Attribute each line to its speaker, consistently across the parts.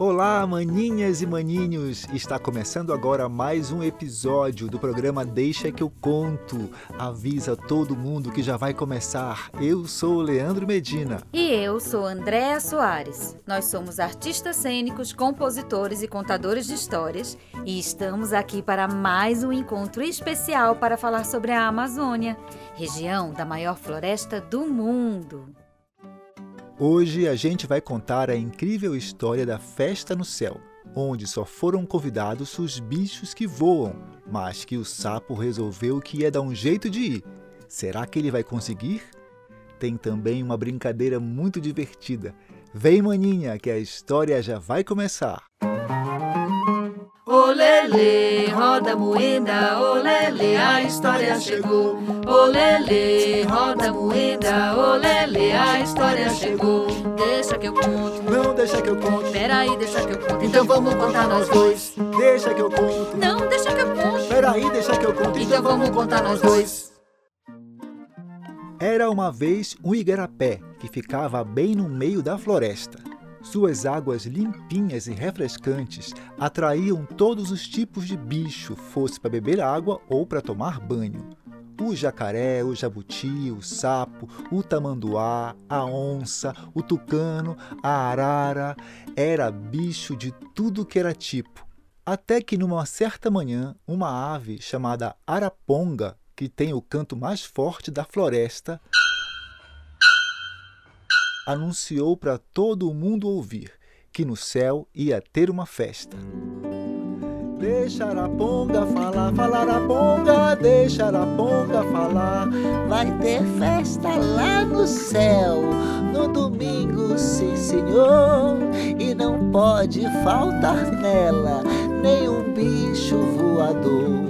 Speaker 1: Olá, maninhas e maninhos! Está começando agora mais um episódio do programa Deixa que eu conto. Avisa todo mundo que já vai começar. Eu sou o Leandro Medina.
Speaker 2: E eu sou Andréa Soares. Nós somos artistas cênicos, compositores e contadores de histórias e estamos aqui para mais um encontro especial para falar sobre a Amazônia, região da maior floresta do mundo.
Speaker 1: Hoje a gente vai contar a incrível história da Festa no Céu, onde só foram convidados os bichos que voam, mas que o sapo resolveu que ia dar um jeito de ir. Será que ele vai conseguir? Tem também uma brincadeira muito divertida. Vem, maninha, que a história já vai começar.
Speaker 3: Olele, roda moeda, olele, a história chegou. Olele, roda moeda, olele, a história chegou. Deixa que eu conto.
Speaker 1: Não deixa que eu conto.
Speaker 3: Peraí, deixa que eu conto. Então vamos contar nós dois.
Speaker 1: Deixa que eu conto.
Speaker 3: Não, deixa que eu conto.
Speaker 1: Peraí, deixa que eu conto.
Speaker 3: Então vamos contar nós dois.
Speaker 1: Era uma vez um igarapé que ficava bem no meio da floresta. Suas águas limpinhas e refrescantes atraíam todos os tipos de bicho, fosse para beber água ou para tomar banho. O jacaré, o jabuti, o sapo, o tamanduá, a onça, o tucano, a arara, era bicho de tudo que era tipo. Até que numa certa manhã, uma ave chamada araponga, que tem o canto mais forte da floresta, anunciou para todo mundo ouvir que no céu ia ter uma festa. Deixa Araponga falar, falar Araponga, deixa Araponga falar.
Speaker 4: Vai ter festa lá no céu, no domingo, sim senhor. E não pode faltar nela nenhum bicho voador,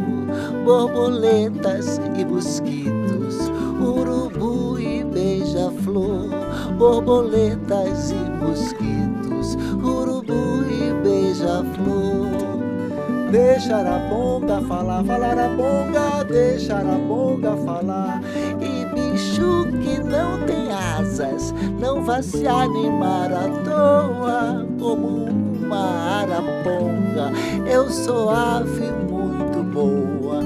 Speaker 4: borboletas e mosquitos, borboletas e mosquitos, urubu e beija-flor.
Speaker 1: Deixa Araponga falar, falar Araponga, deixa Araponga falar.
Speaker 4: E bicho que não tem asas, não vai se animar à toa como uma araponga. Eu sou ave muito boa,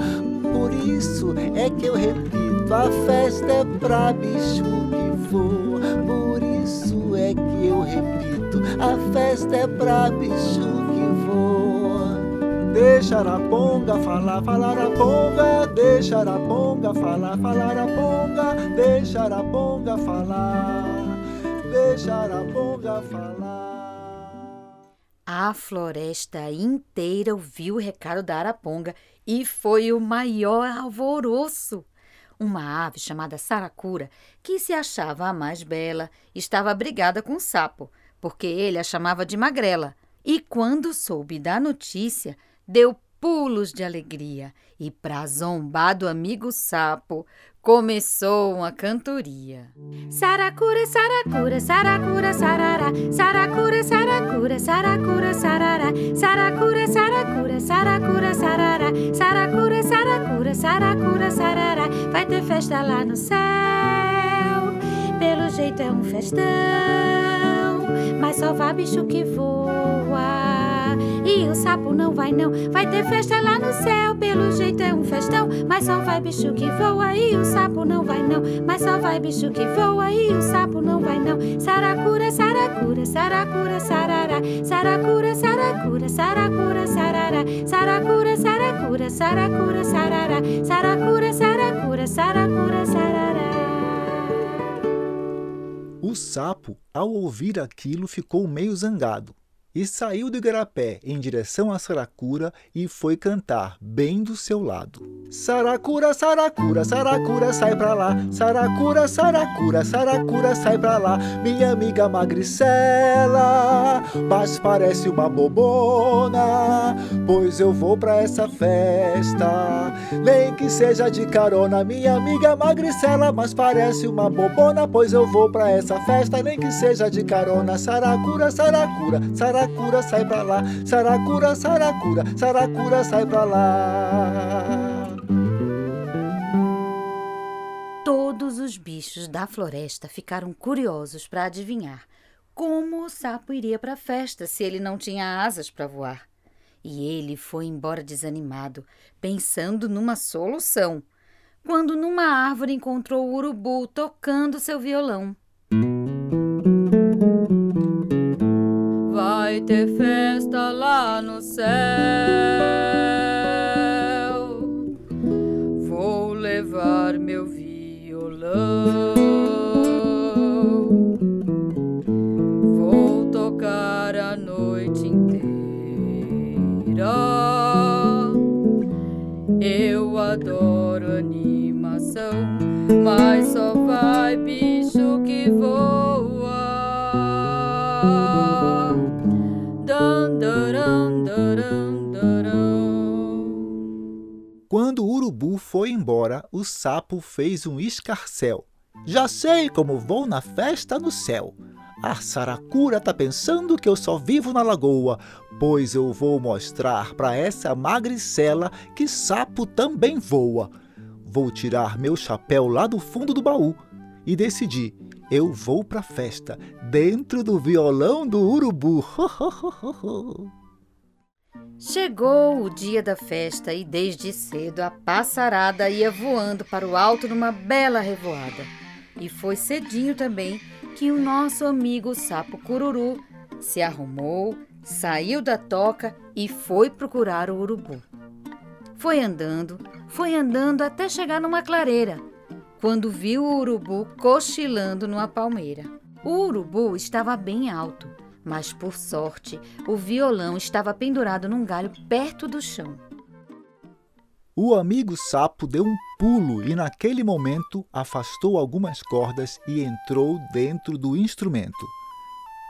Speaker 4: por isso é que eu repito: a festa é pra bicho que voa. É que eu repito: a festa é pra bicho que voa.
Speaker 1: Deixa Araponga falar, falar Araponga, deixa Araponga falar, falar Araponga, deixa Araponga falar, deixa Araponga falar.
Speaker 2: A floresta inteira ouviu o recado da Araponga e foi o maior alvoroço. Uma ave chamada Saracura, que se achava a mais bela, estava brigada com o sapo, porque ele a chamava de magrela. E quando soube da notícia, deu pulos de alegria e, para zombar do amigo sapo, começou uma cantoria. Saracura, saracura, saracura, sarará, saracura, saracura, saracura, sarará, saracura, saracura, saracura, sarará, saracura, saracura, saracura, sarará. Vai ter festa lá no céu, pelo jeito é um festão, mas só vai bicho que voa. Não vai não, vai ter festa lá no céu, pelo jeito é um festão, mas só vai bicho que voa. E o sapo não vai não, mas só vai bicho que voa. E o sapo não vai não. Saracura, saracura, saracura, sarará, saracura, saracura, saracura, sarará, saracura, saracura, saracura, sarará, saracura, saracura, saracura, sarará.
Speaker 1: O sapo, ao ouvir aquilo, ficou meio zangado e saiu do igarapé em direção a Saracura e foi cantar bem do seu lado. Saracura, Saracura, Saracura, sai pra lá. Saracura, Saracura, Saracura, sai pra lá. Minha amiga magricela, mas parece uma bobona, pois eu vou pra essa festa. Nem que seja de carona, minha amiga magricela, mas parece uma bobona, pois eu vou pra essa festa. Nem que seja de carona, Saracura, Saracura, Saracura saracura, sai pra lá. Saracura, saracura, saracura, sai pra lá.
Speaker 2: Todos os bichos da floresta ficaram curiosos para adivinhar como o sapo iria para a festa se ele não tinha asas para voar. E ele foi embora desanimado, pensando numa solução, quando numa árvore encontrou o urubu tocando seu violão.
Speaker 3: Vou tocar a noite inteira. Eu adoro animação, mas só vai bicho que voa.
Speaker 1: Quando o urubu foi embora, o sapo fez um escarcel. Já sei como vou na festa no céu. A saracura tá pensando que eu só vivo na lagoa, pois eu vou mostrar para essa magricela que sapo também voa. Vou tirar meu chapéu lá do fundo do baú e decidi, eu vou pra festa dentro do violão do urubu.
Speaker 2: Chegou o dia da festa e desde cedo a passarada ia voando para o alto numa bela revoada. E foi cedinho também que o nosso amigo sapo cururu se arrumou, saiu da toca e foi procurar o urubu. Foi andando, foi andando até chegar numa clareira, quando viu o urubu cochilando numa palmeira. O urubu estava bem alto, mas por sorte o violão estava pendurado num galho perto do chão.
Speaker 1: O amigo sapo deu um pulo e, naquele momento, afastou algumas cordas e entrou dentro do instrumento.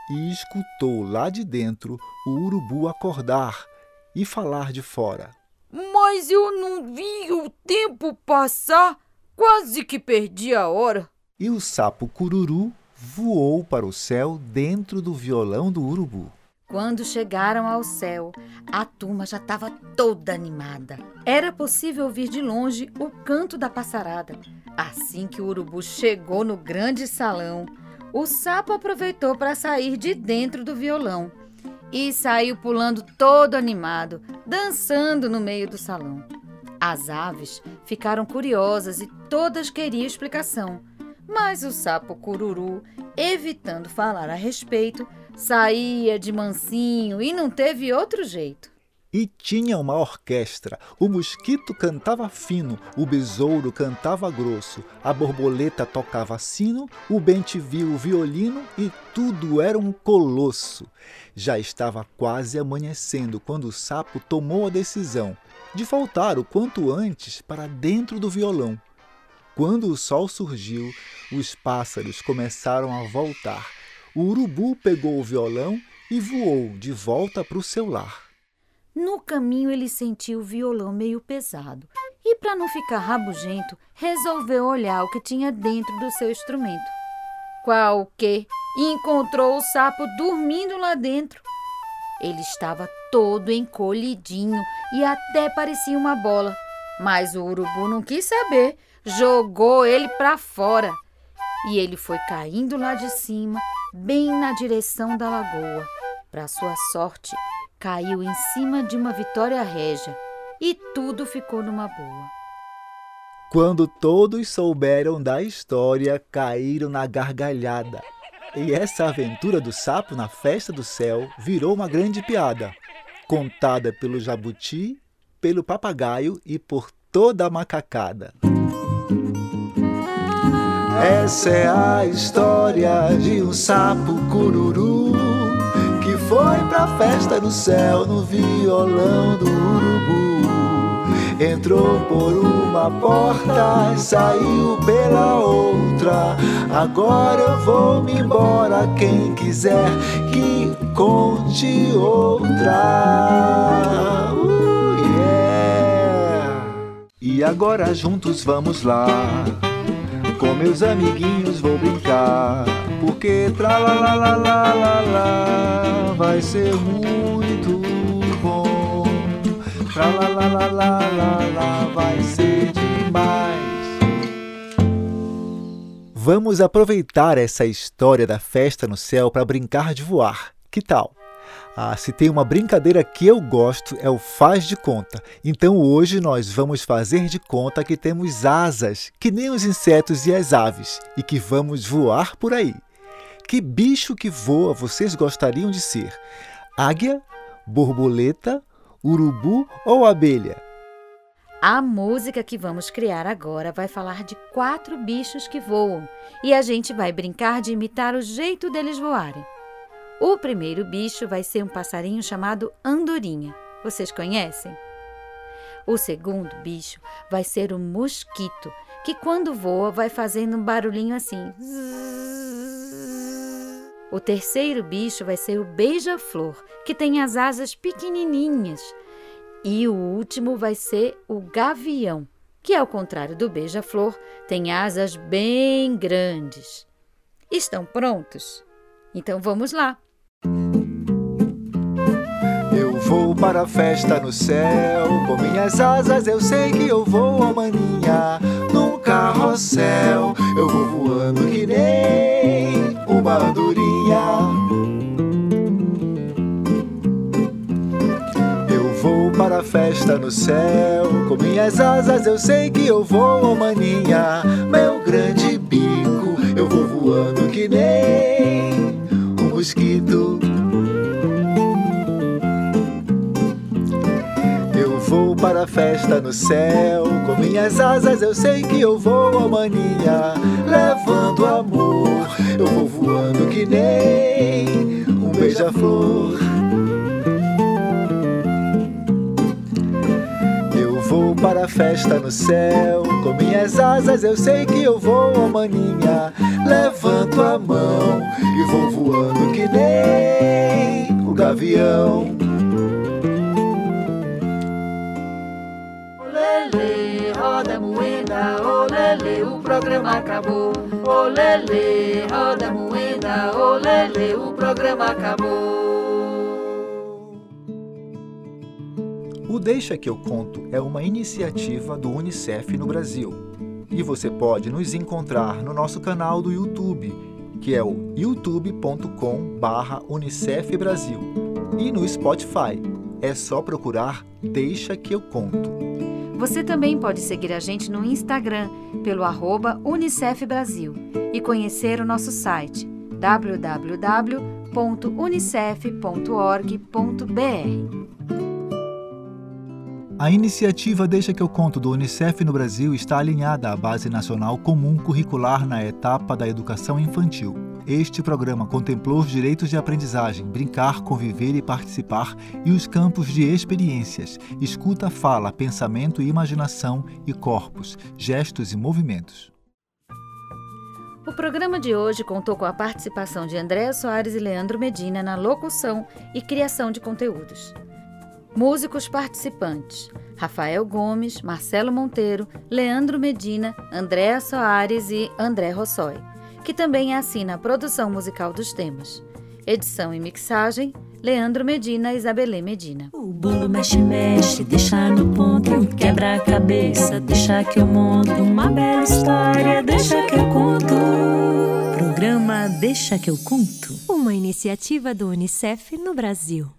Speaker 1: E escutou lá de dentro o urubu acordar e falar de fora.
Speaker 3: Mas eu não vi o tempo passar, quase que perdi a hora.
Speaker 1: E o sapo cururu voou para o céu dentro do violão do urubu.
Speaker 2: Quando chegaram ao céu, a turma já estava toda animada. Era possível ouvir de longe o canto da passarada. Assim que o urubu chegou no grande salão, o sapo aproveitou para sair de dentro do violão e saiu pulando todo animado, dançando no meio do salão. As aves ficaram curiosas e todas queriam explicação, mas o sapo cururu, evitando falar a respeito, saía de mansinho e não teve outro jeito.
Speaker 1: E tinha uma orquestra. O mosquito cantava fino, o besouro cantava grosso, a borboleta tocava sino, o bem-te-viu o violino e tudo era um colosso. Já estava quase amanhecendo quando o sapo tomou a decisão de voltar o quanto antes para dentro do violão. Quando o sol surgiu, os pássaros começaram a voltar. O urubu pegou o violão e voou de volta para o seu lar.
Speaker 2: No caminho ele sentiu o violão meio pesado e, para não ficar rabugento, resolveu olhar o que tinha dentro do seu instrumento. Qual que encontrou o sapo dormindo lá dentro. Ele estava todo encolhidinho e até parecia uma bola, mas o urubu não quis saber, jogou ele para fora e ele foi caindo lá de cima, bem na direção da lagoa. Para sua sorte, caiu em cima de uma vitória régia e tudo ficou numa boa.
Speaker 1: Quando todos souberam da história, caíram na gargalhada. E essa aventura do sapo na festa do céu virou uma grande piada, contada pelo jabuti, pelo papagaio e por toda a macacada. Essa é a história de um sapo cururu que foi pra festa do céu no violão do urubu. Entrou por uma porta e saiu pela outra. Agora eu vou me embora. Quem quiser que conte outra. Uh, yeah. E agora juntos vamos lá. Com meus amiguinhos vou brincar. porque tra la la la la la la vai ser muito bom. Tra la la la la la la vai ser demais. Vamos aproveitar essa história da festa no céu para brincar de voar. Que tal? Ah, se tem uma brincadeira que eu gosto é o faz de conta. Então hoje nós vamos fazer de conta que temos asas, que nem os insetos e as aves, e que vamos voar por aí. Que bicho que voa vocês gostariam de ser? Águia, borboleta, urubu ou abelha?
Speaker 2: A música que vamos criar agora vai falar de quatro bichos que voam e a gente vai brincar de imitar o jeito deles voarem. O primeiro bicho vai ser um passarinho chamado andorinha. Vocês conhecem? O segundo bicho vai ser o mosquito, que quando voa vai fazendo um barulhinho assim. O terceiro bicho vai ser o beija-flor, que tem as asas pequenininhas. E o último vai ser o gavião, que ao contrário do beija-flor, tem asas bem grandes. Estão prontos? Então vamos lá!
Speaker 1: Vou para a festa no céu, com minhas asas eu sei que eu vou a maninha. Num carrossel, eu vou voando que nem uma andorinha. Eu vou para a festa no céu, com minhas asas eu sei que eu vou a maninha. Meu grande bico, eu vou voando que nem um mosquito. Para festa no céu. Com minhas asas eu sei que eu vou a maninha, levando amor. Eu vou voando que nem um beija-flor. Eu vou para a festa no céu. Com minhas asas eu sei que eu vou a maninha, levanto a mão e vou voando que nem o gavião.
Speaker 3: Programa acabou. Olele, roda moeda, olele, o programa acabou.
Speaker 1: O Deixa que eu conto é uma iniciativa do UNICEF no Brasil. E você pode nos encontrar no nosso canal do YouTube, que é o youtube.com/unicef Brasil, e no Spotify. É só procurar Deixa que eu conto.
Speaker 2: Você também pode seguir a gente no Instagram pelo arroba Unicef Brasil e conhecer o nosso site www.unicef.org.br.
Speaker 1: A iniciativa Deixa que eu conto do Unicef no Brasil está alinhada à Base Nacional Comum Curricular na etapa da educação infantil. Este programa contemplou os direitos de aprendizagem, brincar, conviver e participar e os campos de experiências, escuta, fala, pensamento e imaginação e corpos, gestos e movimentos.
Speaker 2: O programa de hoje contou com a participação de Andréa Soares e Leandro Medina na locução e criação de conteúdos. Músicos participantes: Rafael Gomes, Marcelo Monteiro, Leandro Medina, Andréa Soares e André Rossói que também assina a produção musical dos temas. Edição e mixagem, Leandro Medina e Isabelê Medina.
Speaker 5: O bolo mexe, mexe, deixa no ponto, quebra a cabeça, deixa que eu monto uma bela história, deixa que eu conto. Programa Deixa que eu conto.
Speaker 6: Uma iniciativa do Unicef no Brasil.